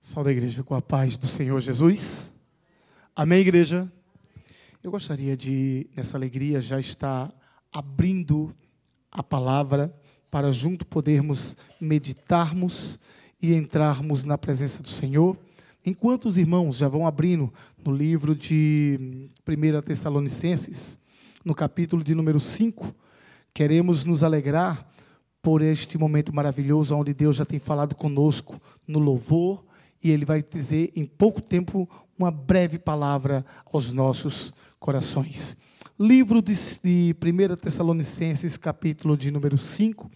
Salve a igreja com a paz do Senhor Jesus. Amém, igreja? Eu gostaria de, nessa alegria, já estar abrindo a palavra para junto podermos meditarmos e entrarmos na presença do Senhor. Enquanto os irmãos já vão abrindo no livro de 1 Tessalonicenses, no capítulo de número 5, queremos nos alegrar por este momento maravilhoso, onde Deus já tem falado conosco no louvor, e Ele vai dizer em pouco tempo uma breve palavra aos nossos corações. Livro de, de 1 Tessalonicenses, capítulo de número 5,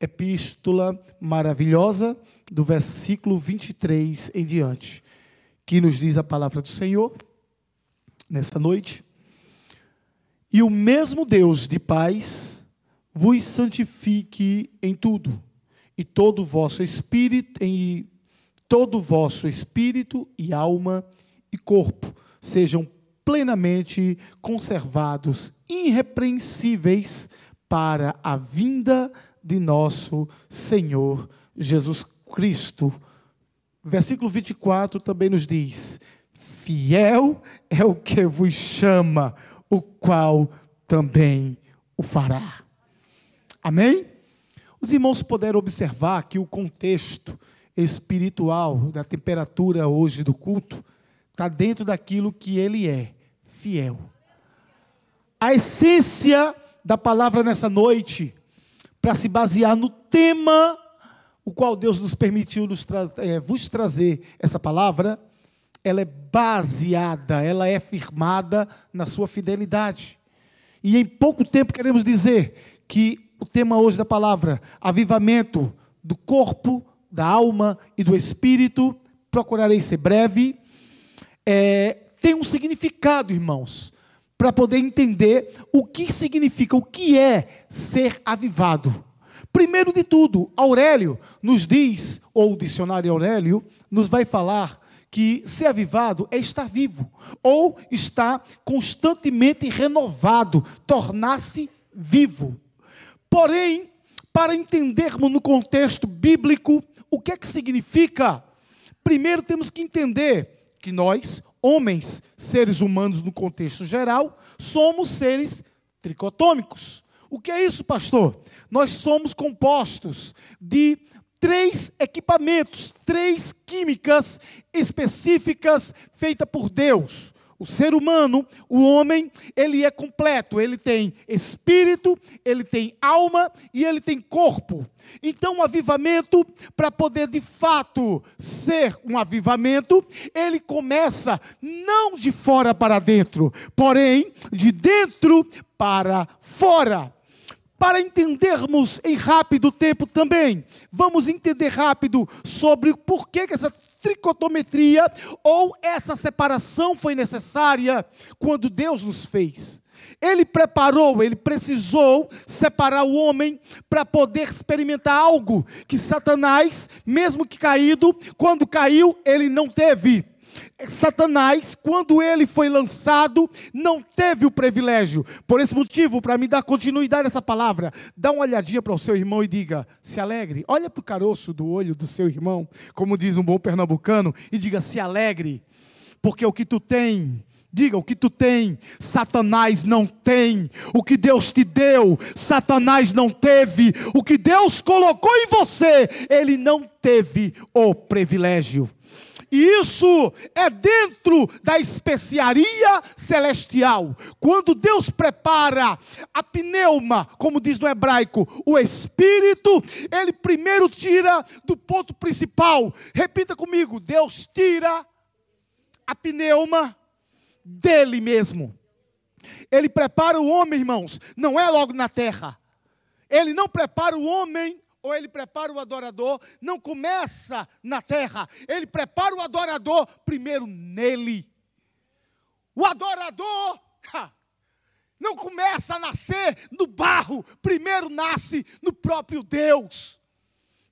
epístola maravilhosa, do versículo 23 em diante, que nos diz a palavra do Senhor nessa noite. E o mesmo Deus de paz vos santifique em tudo, e todo o vosso espírito, em todo o vosso espírito e alma e corpo sejam plenamente conservados, irrepreensíveis para a vinda de nosso Senhor Jesus Cristo. Versículo 24 também nos diz: Fiel é o que vos chama, o qual também o fará. Amém? Os irmãos puderam observar que o contexto espiritual da temperatura hoje do culto está dentro daquilo que ele é, fiel. A essência da palavra nessa noite, para se basear no tema o qual Deus nos permitiu nos tra é, vos trazer essa palavra, ela é baseada, ela é firmada na sua fidelidade. E em pouco tempo queremos dizer que o tema hoje da palavra, avivamento do corpo, da alma e do espírito. Procurarei ser breve. É, tem um significado, irmãos, para poder entender o que significa, o que é ser avivado. Primeiro de tudo, Aurélio nos diz, ou o dicionário Aurélio, nos vai falar que ser avivado é estar vivo, ou estar constantemente renovado, tornar-se vivo. Porém, para entendermos no contexto bíblico o que é que significa, primeiro temos que entender que nós, homens, seres humanos no contexto geral, somos seres tricotômicos. O que é isso, pastor? Nós somos compostos de três equipamentos, três químicas específicas feitas por Deus. O ser humano, o homem, ele é completo, ele tem espírito, ele tem alma e ele tem corpo. Então, o um avivamento, para poder de fato ser um avivamento, ele começa não de fora para dentro, porém de dentro para fora. Para entendermos em rápido tempo também, vamos entender rápido sobre por que, que essa tricotometria ou essa separação foi necessária quando Deus nos fez. Ele preparou, ele precisou separar o homem para poder experimentar algo que Satanás, mesmo que caído, quando caiu, ele não teve. Satanás, quando ele foi lançado, não teve o privilégio. Por esse motivo, para me dar continuidade a essa palavra, dá uma olhadinha para o seu irmão e diga: se alegre. Olha para o caroço do olho do seu irmão, como diz um bom pernambucano, e diga: se alegre, porque o que tu tem Diga o que tu tem, Satanás não tem. O que Deus te deu, Satanás não teve. O que Deus colocou em você, ele não teve o privilégio. E isso é dentro da especiaria celestial. Quando Deus prepara a pneuma, como diz no hebraico, o espírito, ele primeiro tira do ponto principal. Repita comigo: Deus tira a pneuma dele mesmo. Ele prepara o homem, irmãos, não é logo na terra. Ele não prepara o homem ou ele prepara o adorador, não começa na terra, ele prepara o adorador primeiro nele. O adorador ha, não começa a nascer no barro, primeiro nasce no próprio Deus.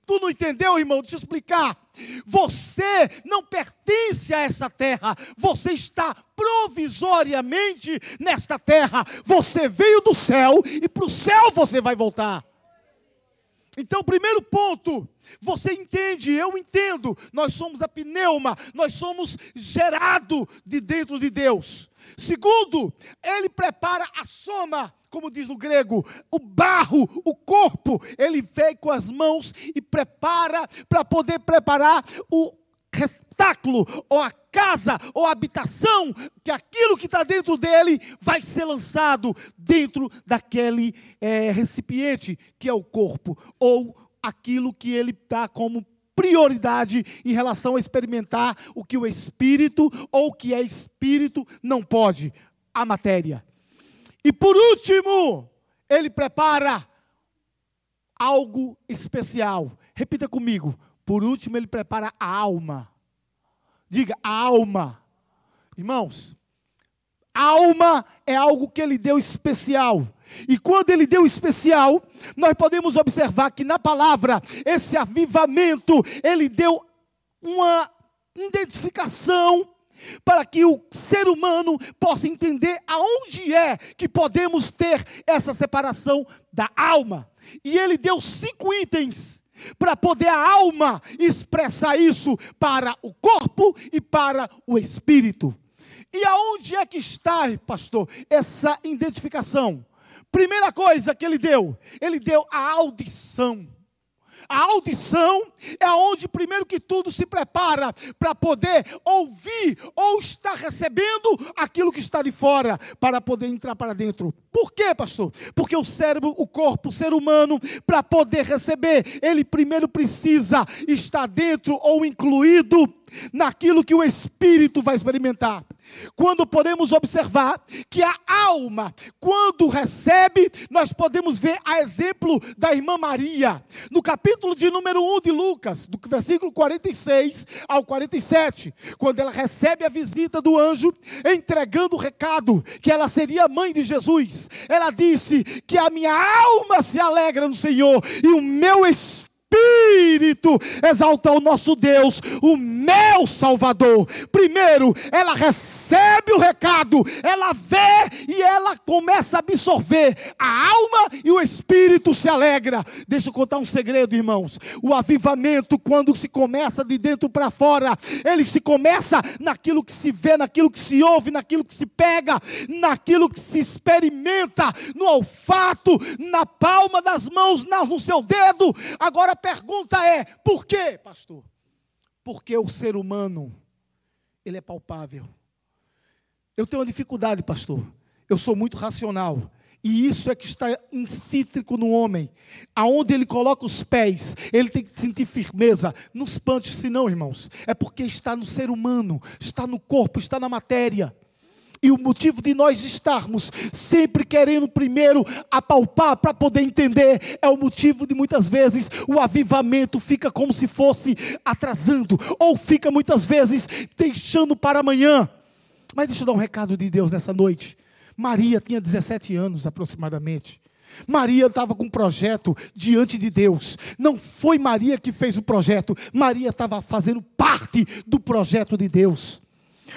Tu não entendeu, irmão? Deixa eu explicar. Você não pertence a essa terra, você está provisoriamente nesta terra. Você veio do céu e para o céu você vai voltar. Então, primeiro ponto, você entende, eu entendo, nós somos a pneuma, nós somos gerado de dentro de Deus. Segundo, ele prepara a soma, como diz no grego, o barro, o corpo, ele vem com as mãos e prepara para poder preparar o restáculo, ou a casa, ou habitação, que aquilo que está dentro dele vai ser lançado dentro daquele é, recipiente que é o corpo, ou aquilo que ele está como prioridade em relação a experimentar o que o espírito ou o que é espírito não pode, a matéria. E por último, ele prepara algo especial. Repita comigo. Por último, ele prepara a alma. Diga, alma. Irmãos, alma é algo que ele deu especial. E quando ele deu especial, nós podemos observar que na palavra, esse avivamento, ele deu uma identificação para que o ser humano possa entender aonde é que podemos ter essa separação da alma. E ele deu cinco itens para poder a alma expressar isso para o corpo e para o espírito. E aonde é que está, pastor, essa identificação? Primeira coisa que ele deu, ele deu a audição. A audição é onde, primeiro que tudo, se prepara para poder ouvir ou estar recebendo aquilo que está de fora, para poder entrar para dentro. Por quê, pastor? Porque o cérebro, o corpo, o ser humano, para poder receber, ele primeiro precisa estar dentro ou incluído naquilo que o espírito vai experimentar. Quando podemos observar que a alma, quando recebe, nós podemos ver a exemplo da irmã Maria, no capítulo de número 1 de Lucas, do versículo 46 ao 47, quando ela recebe a visita do anjo, entregando o recado que ela seria mãe de Jesus. Ela disse que a minha alma se alegra no Senhor e o meu espírito espírito exalta o nosso Deus, o meu Salvador. Primeiro, ela recebe o recado, ela vê e ela começa a absorver. A alma e o espírito se alegra. Deixa eu contar um segredo, irmãos. O avivamento, quando se começa de dentro para fora, ele se começa naquilo que se vê, naquilo que se ouve, naquilo que se pega, naquilo que se experimenta, no olfato, na palma das mãos, no seu dedo. Agora pergunta é: por quê, pastor? Porque o ser humano, ele é palpável. Eu tenho uma dificuldade, pastor. Eu sou muito racional. E isso é que está incítrico no homem. Aonde ele coloca os pés, ele tem que sentir firmeza. Não espante-se não, irmãos. É porque está no ser humano, está no corpo, está na matéria. E o motivo de nós estarmos sempre querendo primeiro apalpar para poder entender é o motivo de muitas vezes o avivamento fica como se fosse atrasando, ou fica muitas vezes deixando para amanhã. Mas deixa eu dar um recado de Deus nessa noite. Maria tinha 17 anos aproximadamente. Maria estava com um projeto diante de Deus. Não foi Maria que fez o projeto, Maria estava fazendo parte do projeto de Deus.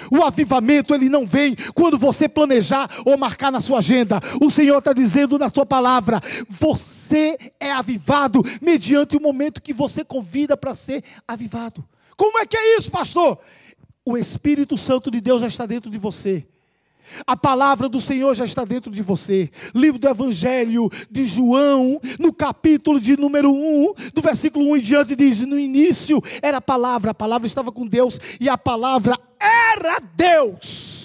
O avivamento ele não vem quando você planejar ou marcar na sua agenda. O Senhor está dizendo na sua palavra: você é avivado mediante o momento que você convida para ser avivado. Como é que é isso, pastor? O Espírito Santo de Deus já está dentro de você. A palavra do Senhor já está dentro de você. Livro do Evangelho de João, no capítulo de número 1, do versículo 1 em diante, diz: No início era a palavra, a palavra estava com Deus e a palavra era Deus.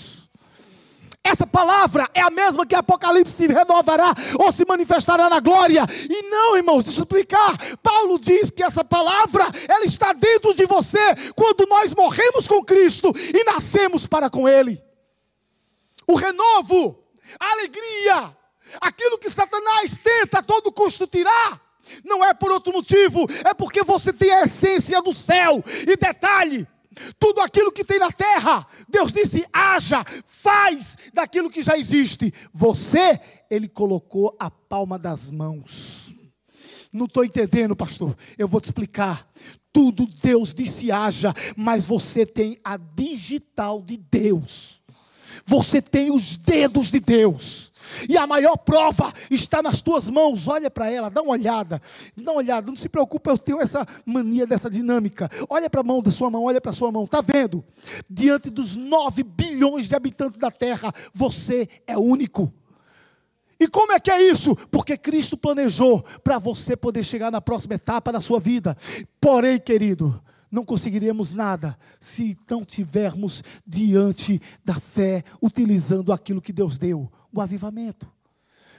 Essa palavra é a mesma que Apocalipse se renovará ou se manifestará na glória. E não, irmãos, deixa eu explicar. Paulo diz que essa palavra, ela está dentro de você quando nós morremos com Cristo e nascemos para com Ele o renovo, a alegria, aquilo que Satanás tenta a todo custo tirar. Não é por outro motivo, é porque você tem a essência do céu. E detalhe, tudo aquilo que tem na terra, Deus disse: haja, faz daquilo que já existe. Você, Ele colocou a palma das mãos. Não estou entendendo, pastor. Eu vou te explicar. Tudo Deus disse haja, mas você tem a digital de Deus. Você tem os dedos de Deus. E a maior prova está nas tuas mãos. Olha para ela, dá uma olhada. Dá uma olhada, não se preocupe, eu tenho essa mania dessa dinâmica. Olha para a mão da sua mão, olha para a sua mão. Está vendo? Diante dos 9 bilhões de habitantes da terra, você é único. E como é que é isso? Porque Cristo planejou para você poder chegar na próxima etapa da sua vida. Porém, querido, não conseguiremos nada se não tivermos diante da fé, utilizando aquilo que Deus deu o avivamento.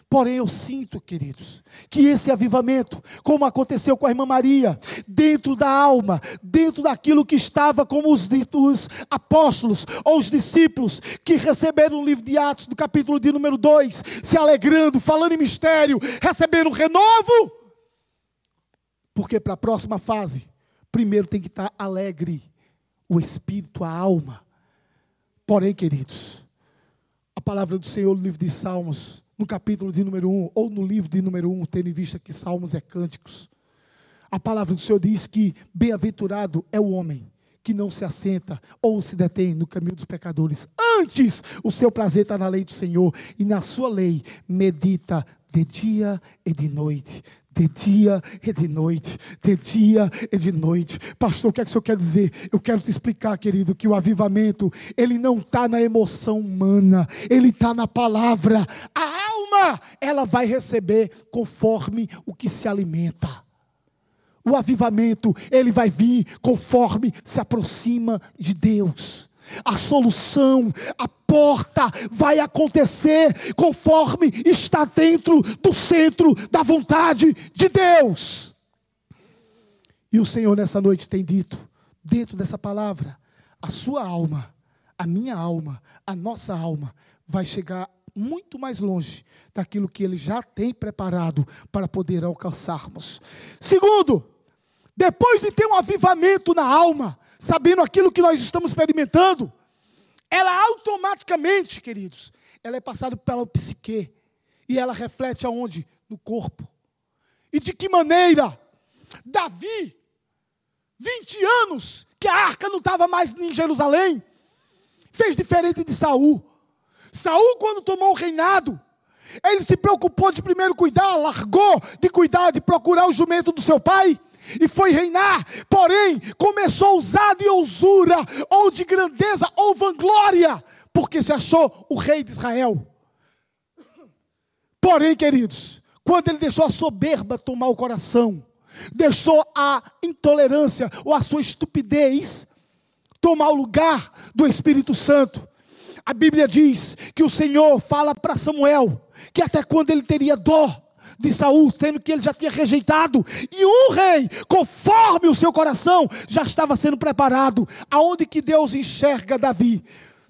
Porém, eu sinto, queridos, que esse avivamento, como aconteceu com a irmã Maria, dentro da alma, dentro daquilo que estava como os, os apóstolos ou os discípulos que receberam o livro de Atos, do capítulo de número 2, se alegrando, falando em mistério, recebendo renovo. Porque para a próxima fase, primeiro tem que estar alegre o espírito, a alma. Porém, queridos, a palavra do Senhor no livro de Salmos, no capítulo de número 1, ou no livro de número 1, tendo em vista que Salmos é cânticos. A palavra do Senhor diz que bem-aventurado é o homem que não se assenta ou se detém no caminho dos pecadores. Antes, o seu prazer está na lei do Senhor e na sua lei medita de dia e de noite de dia e de noite, de dia e de noite. Pastor, o que é que o senhor quer dizer? Eu quero te explicar, querido, que o avivamento, ele não está na emoção humana, ele está na palavra. A alma, ela vai receber conforme o que se alimenta. O avivamento, ele vai vir conforme se aproxima de Deus a solução, a porta vai acontecer conforme está dentro do centro da vontade de Deus. E o Senhor nessa noite tem dito, dentro dessa palavra, a sua alma, a minha alma, a nossa alma vai chegar muito mais longe daquilo que Ele já tem preparado para poder alcançarmos. Segundo, depois de ter um avivamento na alma, sabendo aquilo que nós estamos experimentando, ela automaticamente, queridos, ela é passada pela psique e ela reflete aonde? No corpo. E de que maneira? Davi, 20 anos que a arca não estava mais em Jerusalém, fez diferente de Saul. Saul, quando tomou o reinado, ele se preocupou de primeiro cuidar, largou de cuidar, de procurar o jumento do seu pai e foi reinar, porém começou a usar de usura, ou de grandeza, ou vanglória, porque se achou o rei de Israel. Porém, queridos, quando ele deixou a soberba tomar o coração, deixou a intolerância ou a sua estupidez tomar o lugar do Espírito Santo, a Bíblia diz que o Senhor fala para Samuel que até quando ele teria dó de Saul, sendo que ele já tinha rejeitado, e um rei, conforme o seu coração, já estava sendo preparado. Aonde que Deus enxerga Davi?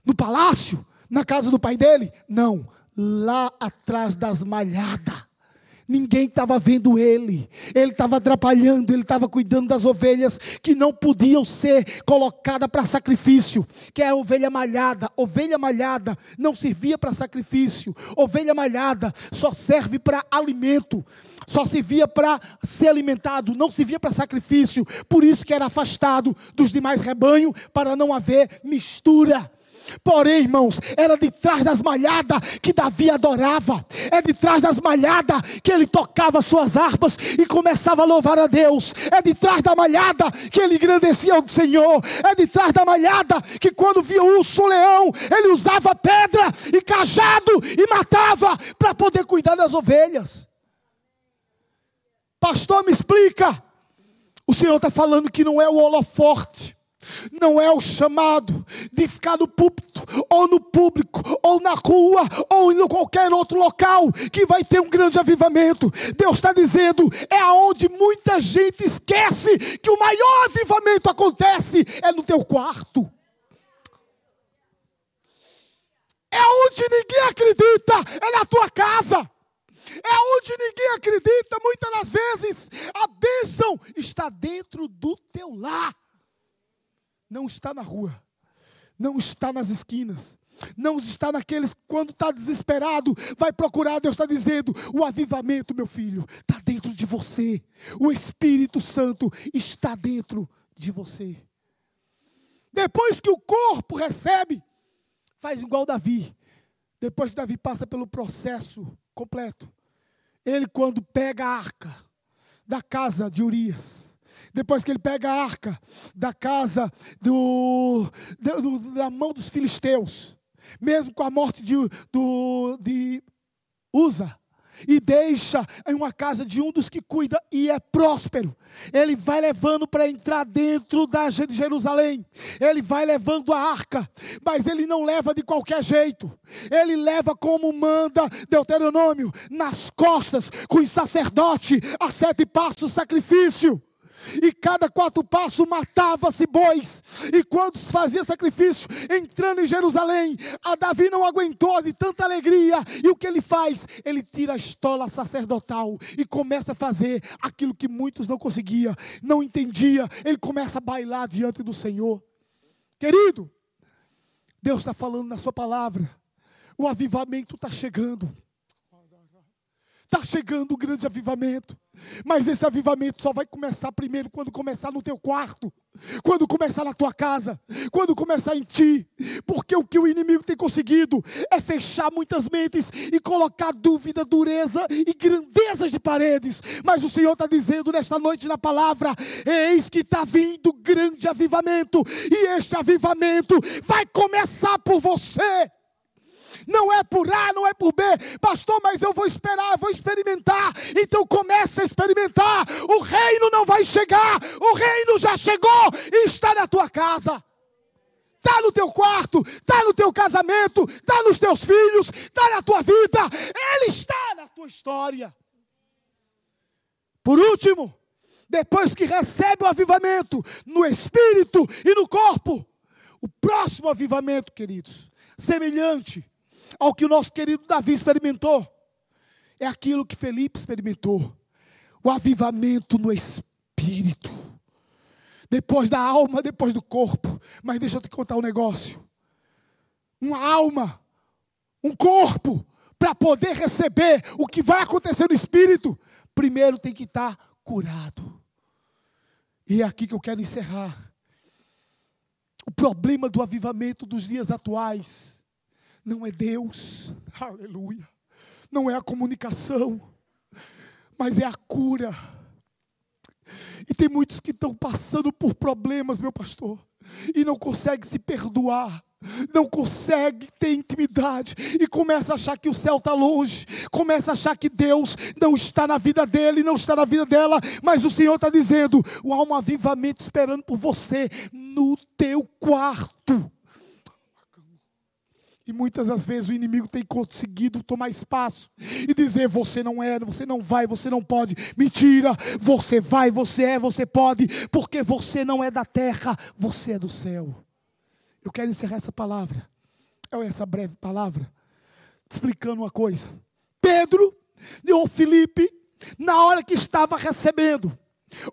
No palácio? Na casa do pai dele? Não, lá atrás das malhadas. Ninguém estava vendo ele. Ele estava atrapalhando, ele estava cuidando das ovelhas que não podiam ser colocadas para sacrifício, que era ovelha malhada. Ovelha malhada não servia para sacrifício. Ovelha malhada só serve para alimento. Só servia para ser alimentado, não servia para sacrifício. Por isso que era afastado dos demais rebanhos para não haver mistura. Porém, irmãos, era de trás das malhadas que Davi adorava, é de trás das malhadas que ele tocava suas harpas e começava a louvar a Deus, é de trás da malhada que ele engrandecia o Senhor, é de trás da malhada que quando via um urso leão, ele usava pedra e cajado e matava para poder cuidar das ovelhas. Pastor, me explica. O Senhor está falando que não é o holoforte não é o chamado de ficar no púlpito, ou no público, ou na rua, ou em qualquer outro local que vai ter um grande avivamento. Deus está dizendo, é aonde muita gente esquece que o maior avivamento acontece é no teu quarto. É onde ninguém acredita, é na tua casa. É onde ninguém acredita, muitas das vezes, a bênção está dentro do teu lar não está na rua, não está nas esquinas, não está naqueles quando está desesperado, vai procurar. Deus está dizendo: o avivamento, meu filho, está dentro de você, o Espírito Santo está dentro de você. Depois que o corpo recebe faz igual Davi. Depois que Davi passa pelo processo completo, ele quando pega a arca da casa de Urias, depois que ele pega a arca da casa do, do da mão dos filisteus, mesmo com a morte de, do, de Usa, e deixa em uma casa de um dos que cuida e é próspero. Ele vai levando para entrar dentro da de Jerusalém. Ele vai levando a arca, mas ele não leva de qualquer jeito. Ele leva como manda Deuteronômio, nas costas, com o sacerdote, a sete passos sacrifício e cada quatro passos matava-se bois. E quando fazia sacrifício, entrando em Jerusalém, a Davi não aguentou de tanta alegria. E o que ele faz? Ele tira a estola sacerdotal e começa a fazer aquilo que muitos não conseguiam, não entendia. Ele começa a bailar diante do Senhor. Querido, Deus está falando na sua palavra. O avivamento está chegando. Está chegando o grande avivamento. Mas esse avivamento só vai começar primeiro quando começar no teu quarto, quando começar na tua casa, quando começar em ti. Porque o que o inimigo tem conseguido é fechar muitas mentes e colocar dúvida, dureza e grandezas de paredes. Mas o Senhor está dizendo nesta noite na palavra: eis que está vindo grande avivamento, e este avivamento vai começar por você não é por A, não é por B, pastor, mas eu vou esperar, vou experimentar. Então comece a experimentar. O reino não vai chegar, o reino já chegou e está na tua casa. Está no teu quarto, está no teu casamento, está nos teus filhos, está na tua vida, Ele está na tua história. Por último, depois que recebe o avivamento no espírito e no corpo, o próximo avivamento, queridos, semelhante ao que o nosso querido Davi experimentou. É aquilo que Felipe experimentou. O avivamento no espírito. Depois da alma, depois do corpo. Mas deixa eu te contar um negócio. Uma alma, um corpo, para poder receber o que vai acontecer no espírito, primeiro tem que estar curado. E é aqui que eu quero encerrar. O problema do avivamento dos dias atuais não é Deus, aleluia, não é a comunicação, mas é a cura. E tem muitos que estão passando por problemas, meu pastor, e não conseguem se perdoar, não consegue ter intimidade e começa a achar que o céu está longe, começa a achar que Deus não está na vida dele, não está na vida dela, mas o Senhor está dizendo: há um avivamento esperando por você no teu quarto. E muitas das vezes o inimigo tem conseguido tomar espaço e dizer: você não é, você não vai, você não pode. Mentira, você vai, você é, você pode, porque você não é da terra, você é do céu. Eu quero encerrar essa palavra, essa breve palavra, explicando uma coisa. Pedro ou Felipe, na hora que estava recebendo,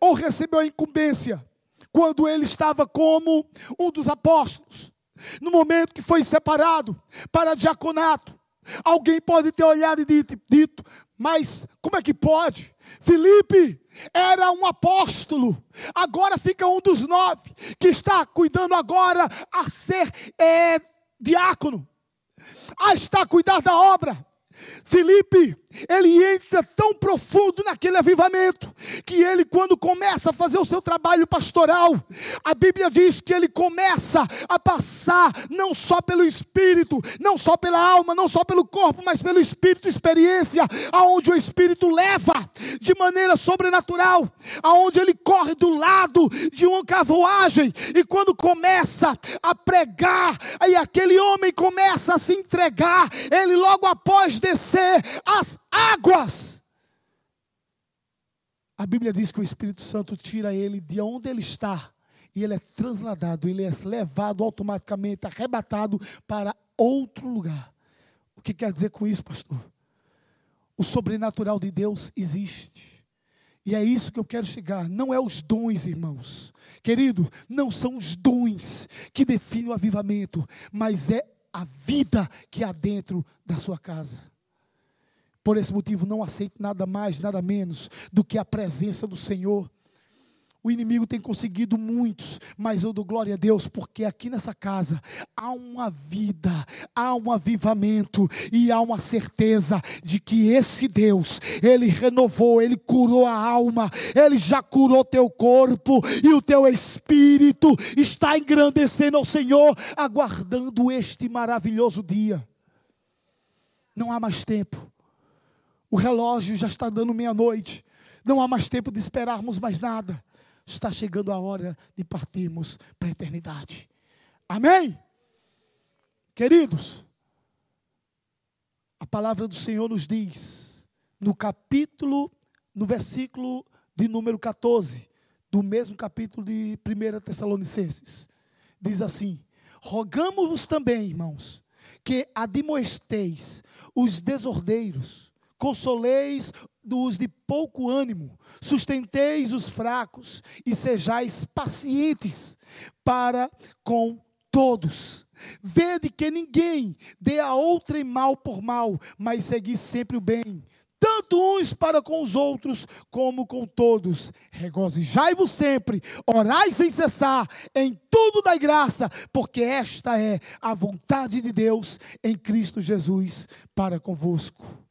ou recebeu a incumbência, quando ele estava como um dos apóstolos, no momento que foi separado para diaconato, alguém pode ter olhado e dito, dito mas como é que pode? Felipe era um apóstolo, agora fica um dos nove, que está cuidando agora a ser é, diácono, a estar a cuidar da obra. Felipe, ele entra tão profundo naquele avivamento, que ele, quando começa a fazer o seu trabalho pastoral, a Bíblia diz que ele começa a passar, não só pelo espírito, não só pela alma, não só pelo corpo, mas pelo espírito, experiência, aonde o espírito leva de maneira sobrenatural, aonde ele corre do lado de uma carruagem, e quando começa a pregar, aí aquele homem começa a se entregar, ele logo após descer as águas. A Bíblia diz que o Espírito Santo tira ele de onde ele está e ele é transladado, ele é levado automaticamente, arrebatado para outro lugar. O que quer dizer com isso, pastor? O sobrenatural de Deus existe. E é isso que eu quero chegar. Não é os dons, irmãos. Querido, não são os dons que definem o avivamento, mas é a vida que há dentro da sua casa. Por esse motivo, não aceite nada mais, nada menos do que a presença do Senhor. o inimigo tem conseguido muitos, mas eu dou glória a Deus, porque aqui nessa casa há uma vida, há um avivamento e há uma certeza de que esse Deus, Ele renovou, Ele curou a alma, Ele já curou teu corpo e o teu espírito está engrandecendo ao Senhor, aguardando este maravilhoso dia. Não há mais tempo, o relógio já está dando meia-noite, não há mais tempo de esperarmos mais nada está chegando a hora de partirmos para a eternidade. Amém? Queridos, a palavra do Senhor nos diz, no capítulo, no versículo de número 14, do mesmo capítulo de 1 Tessalonicenses, diz assim: Rogamos-vos também, irmãos, que admoesteis os desordeiros, consoleis dos de pouco ânimo, sustenteis os fracos e sejais pacientes para com todos. Vede que ninguém dê a outrem mal por mal, mas segui sempre o bem, tanto uns para com os outros, como com todos. Regozijai-vos sempre, orai sem cessar, em tudo dai graça, porque esta é a vontade de Deus em Cristo Jesus para convosco.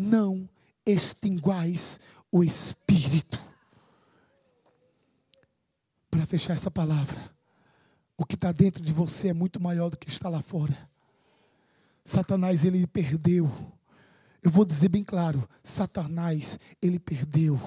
Não extinguais o espírito. Para fechar essa palavra, o que está dentro de você é muito maior do que está lá fora. Satanás, ele perdeu. Eu vou dizer bem claro: Satanás, ele perdeu.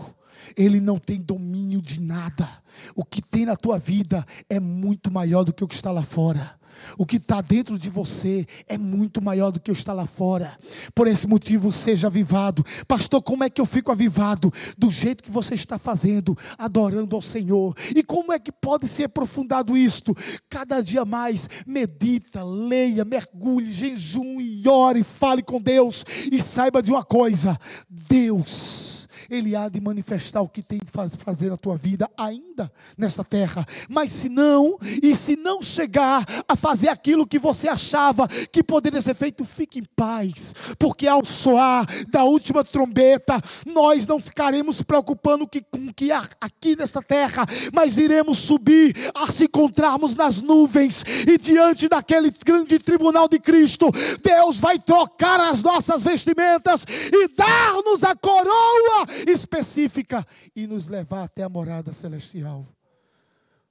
Ele não tem domínio de nada. O que tem na tua vida é muito maior do que o que está lá fora. O que está dentro de você é muito maior do que o que está lá fora. Por esse motivo, seja avivado. Pastor, como é que eu fico avivado? Do jeito que você está fazendo, adorando ao Senhor. E como é que pode ser aprofundado isto? Cada dia mais, medita, leia, mergulhe, jejum ore, fale com Deus. E saiba de uma coisa: Deus ele há de manifestar o que tem de fazer na tua vida ainda nesta terra. Mas se não, e se não chegar a fazer aquilo que você achava que poderia ser feito, fique em paz, porque ao soar da última trombeta, nós não ficaremos preocupando com o que há aqui nesta terra, mas iremos subir a se encontrarmos nas nuvens e diante daquele grande tribunal de Cristo, Deus vai trocar as nossas vestimentas e dar-nos a coroa específica e nos levar até a morada celestial.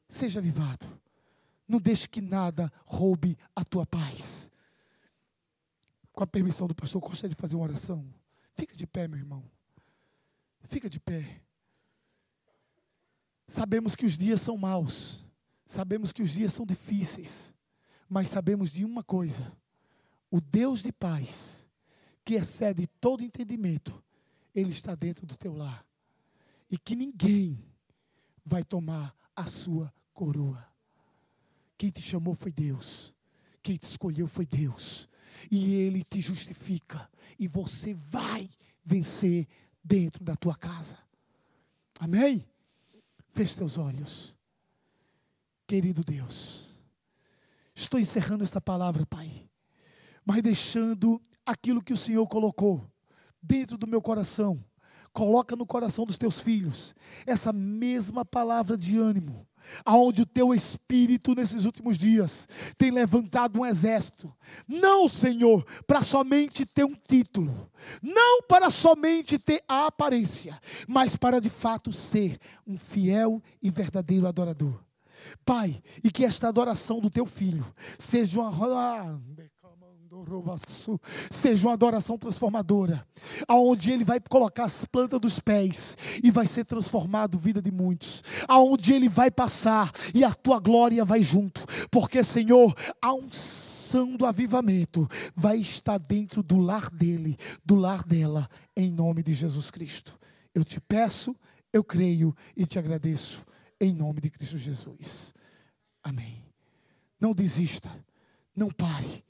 Seja avivado. Não deixe que nada roube a tua paz. Com a permissão do pastor, gostaria de fazer uma oração. Fica de pé, meu irmão. Fica de pé. Sabemos que os dias são maus. Sabemos que os dias são difíceis. Mas sabemos de uma coisa: o Deus de paz, que excede todo entendimento, ele está dentro do teu lar. E que ninguém vai tomar a sua coroa. Quem te chamou foi Deus. Quem te escolheu foi Deus. E Ele te justifica. E você vai vencer dentro da tua casa. Amém? Feche teus olhos. Querido Deus, estou encerrando esta palavra, Pai, mas deixando aquilo que o Senhor colocou dentro do meu coração. Coloca no coração dos teus filhos essa mesma palavra de ânimo, aonde o teu espírito nesses últimos dias tem levantado um exército. Não, Senhor, para somente ter um título, não para somente ter a aparência, mas para de fato ser um fiel e verdadeiro adorador. Pai, e que esta adoração do teu filho seja uma seja uma adoração transformadora, aonde ele vai colocar as plantas dos pés e vai ser transformado vida de muitos, aonde ele vai passar e a tua glória vai junto, porque Senhor, a unção do avivamento vai estar dentro do lar dele, do lar dela, em nome de Jesus Cristo. Eu te peço, eu creio e te agradeço em nome de Cristo Jesus. Amém. Não desista, não pare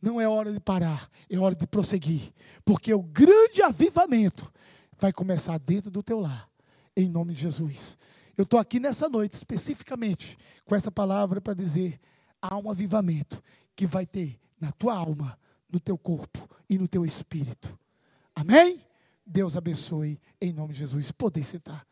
não é hora de parar, é hora de prosseguir, porque o grande avivamento vai começar dentro do teu lar, em nome de Jesus. Eu estou aqui nessa noite, especificamente, com essa palavra para dizer: há um avivamento que vai ter na tua alma, no teu corpo e no teu espírito. Amém? Deus abençoe, em nome de Jesus. Poder sentar.